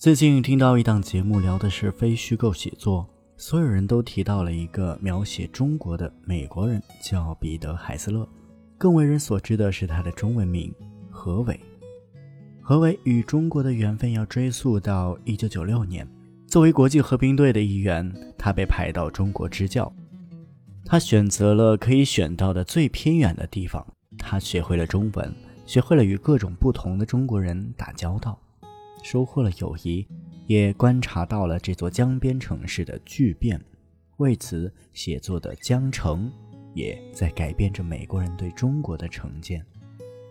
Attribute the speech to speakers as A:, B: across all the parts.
A: 最近听到一档节目，聊的是非虚构写作，所有人都提到了一个描写中国的美国人，叫彼得·海斯勒。更为人所知的是他的中文名何伟。何伟与中国的缘分要追溯到1996年，作为国际和平队的一员，他被派到中国支教。他选择了可以选到的最偏远的地方，他学会了中文，学会了与各种不同的中国人打交道。收获了友谊，也观察到了这座江边城市的巨变。为此，写作的江城也在改变着美国人对中国的成见。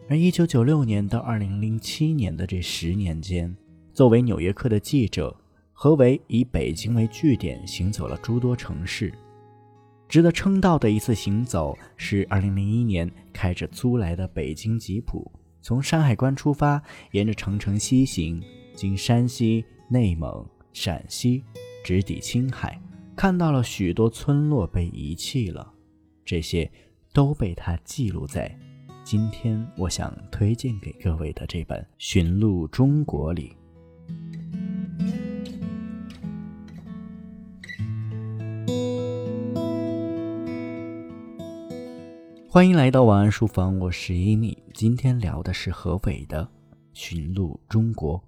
A: 而1996年到2007年的这十年间，作为《纽约客》的记者，何为以北京为据点行走了诸多城市。值得称道的一次行走是2001年开着租来的北京吉普，从山海关出发，沿着长城西行。经山西、内蒙、陕西，直抵青海，看到了许多村落被遗弃了，这些都被他记录在今天我想推荐给各位的这本《寻路中国》里。欢迎来到晚安书房，我是伊米，今天聊的是河北的《寻路中国》。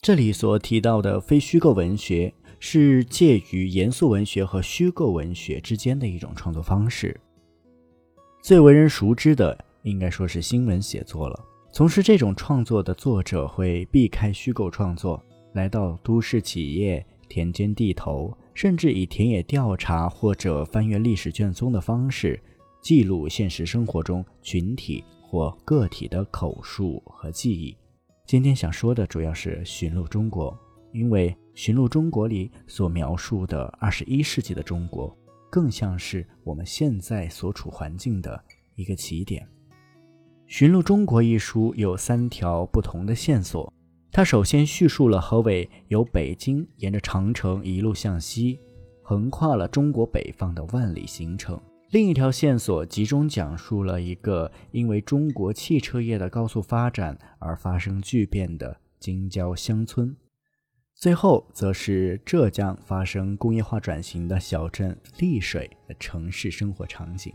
A: 这里所提到的非虚构文学，是介于严肃文学和虚构文学之间的一种创作方式。最为人熟知的，应该说是新闻写作了。从事这种创作的作者会避开虚构创作，来到都市企业、田间地头，甚至以田野调查或者翻阅历史卷宗的方式，记录现实生活中群体或个体的口述和记忆。今天想说的主要是《寻路中国》，因为《寻路中国》里所描述的二十一世纪的中国，更像是我们现在所处环境的一个起点。《寻路中国》一书有三条不同的线索，它首先叙述了何伟由北京沿着长城一路向西，横跨了中国北方的万里行程。另一条线索集中讲述了一个因为中国汽车业的高速发展而发生巨变的京郊乡村，最后则是浙江发生工业化转型的小镇丽水的城市生活场景。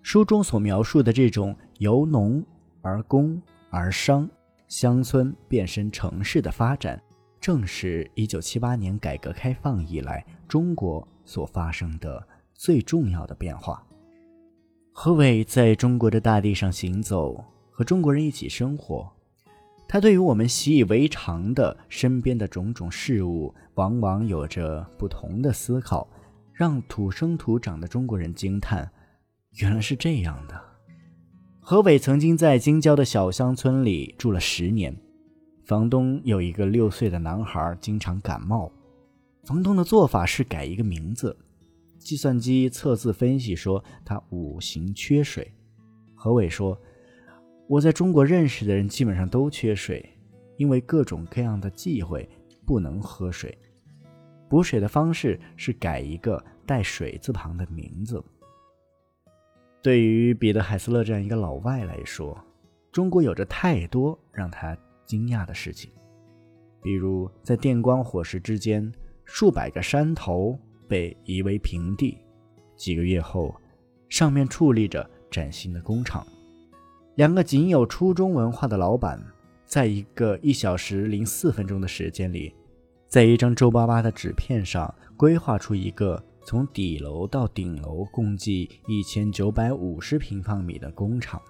A: 书中所描述的这种由农而工而商、乡村变身城市的发展，正是一九七八年改革开放以来中国所发生的。最重要的变化。何伟在中国的大地上行走，和中国人一起生活。他对于我们习以为常的身边的种种事物，往往有着不同的思考，让土生土长的中国人惊叹：原来是这样的。何伟曾经在京郊的小乡村里住了十年，房东有一个六岁的男孩经常感冒，房东的做法是改一个名字。计算机测字分析说他五行缺水。何伟说：“我在中国认识的人基本上都缺水，因为各种各样的忌讳不能喝水。补水的方式是改一个带水字旁的名字。”对于彼得·海斯勒这样一个老外来说，中国有着太多让他惊讶的事情，比如在电光火石之间，数百个山头。被夷为平地，几个月后，上面矗立着崭新的工厂。两个仅有初中文化的老板，在一个一小时零四分钟的时间里，在一张皱巴巴的纸片上规划出一个从底楼到顶楼共计一千九百五十平方米的工厂。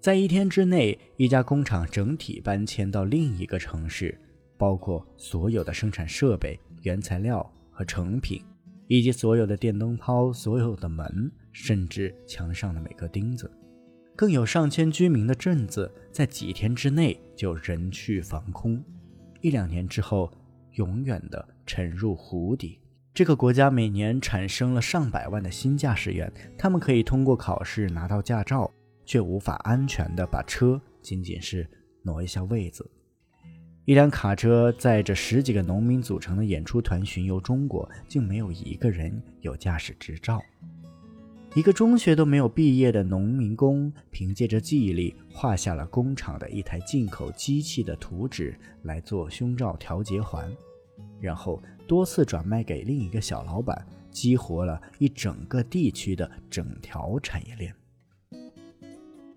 A: 在一天之内，一家工厂整体搬迁到另一个城市，包括所有的生产设备、原材料。和成品，以及所有的电灯泡、所有的门，甚至墙上的每个钉子，更有上千居民的镇子，在几天之内就人去房空，一两年之后，永远的沉入湖底。这个国家每年产生了上百万的新驾驶员，他们可以通过考试拿到驾照，却无法安全的把车仅仅是挪一下位子。一辆卡车载着十几个农民组成的演出团巡游中国，竟没有一个人有驾驶执照。一个中学都没有毕业的农民工，凭借着记忆力画下了工厂的一台进口机器的图纸来做胸罩调节环，然后多次转卖给另一个小老板，激活了一整个地区的整条产业链。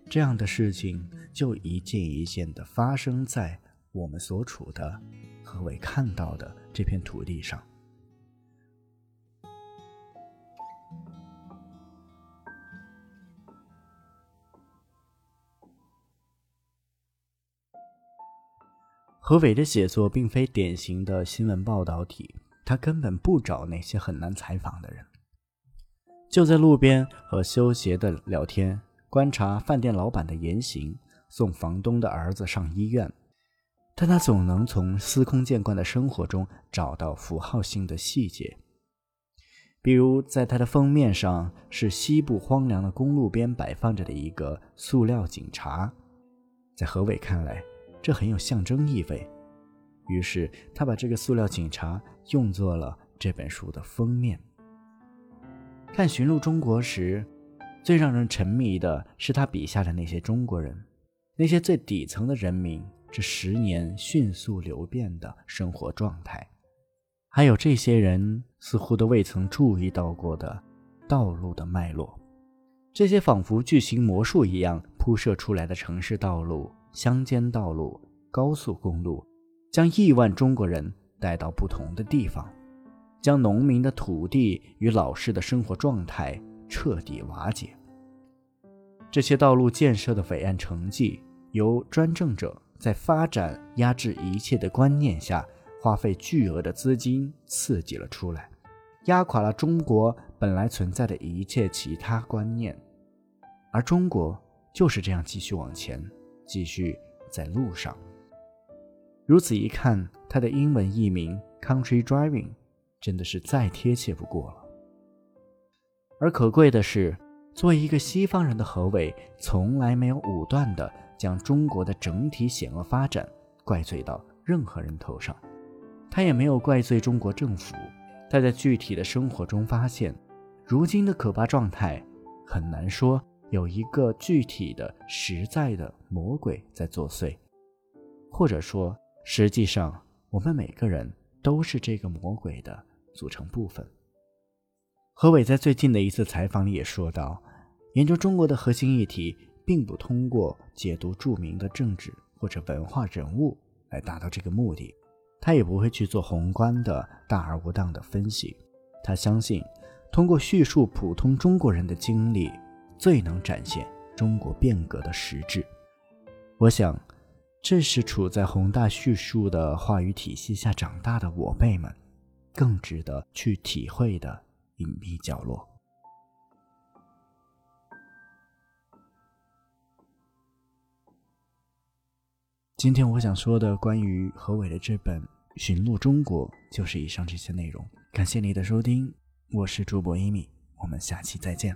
A: 这样的事情就一件一件的发生在我们所处的何伟看到的这片土地上。何伟的写作并非典型的新闻报道体，他根本不找那些很难采访的人，就在路边和修鞋的聊天，观察饭店老板的言行，送房东的儿子上医院，但他总能从司空见惯的生活中找到符号性的细节，比如在他的封面上是西部荒凉的公路边摆放着的一个塑料警察，在何伟看来。这很有象征意味，于是他把这个塑料警察用作了这本书的封面。看《寻路中国》时，最让人沉迷的是他笔下的那些中国人，那些最底层的人民，这十年迅速流变的生活状态，还有这些人似乎都未曾注意到过的道路的脉络，这些仿佛巨型魔术一样铺设出来的城市道路。乡间道路、高速公路，将亿万中国人带到不同的地方，将农民的土地与老师的生活状态彻底瓦解。这些道路建设的伟岸成绩，由专政者在发展压制一切的观念下，花费巨额的资金刺激了出来，压垮了中国本来存在的一切其他观念，而中国就是这样继续往前。继续在路上。如此一看，他的英文译名《Country Driving》真的是再贴切不过了。而可贵的是，作为一个西方人的何伟，从来没有武断的将中国的整体险恶发展怪罪到任何人头上，他也没有怪罪中国政府。他在具体的生活中发现，如今的可怕状态很难说。有一个具体的、实在的魔鬼在作祟，或者说，实际上我们每个人都是这个魔鬼的组成部分。何伟在最近的一次采访里也说到，研究中国的核心议题，并不通过解读著名的政治或者文化人物来达到这个目的，他也不会去做宏观的大而无当的分析。他相信，通过叙述普通中国人的经历。最能展现中国变革的实质，我想，这是处在宏大叙述的话语体系下长大的我辈们，更值得去体会的隐秘角落。今天我想说的关于何伟的这本《寻路中国》，就是以上这些内容。感谢你的收听，我是主播一米，我们下期再见。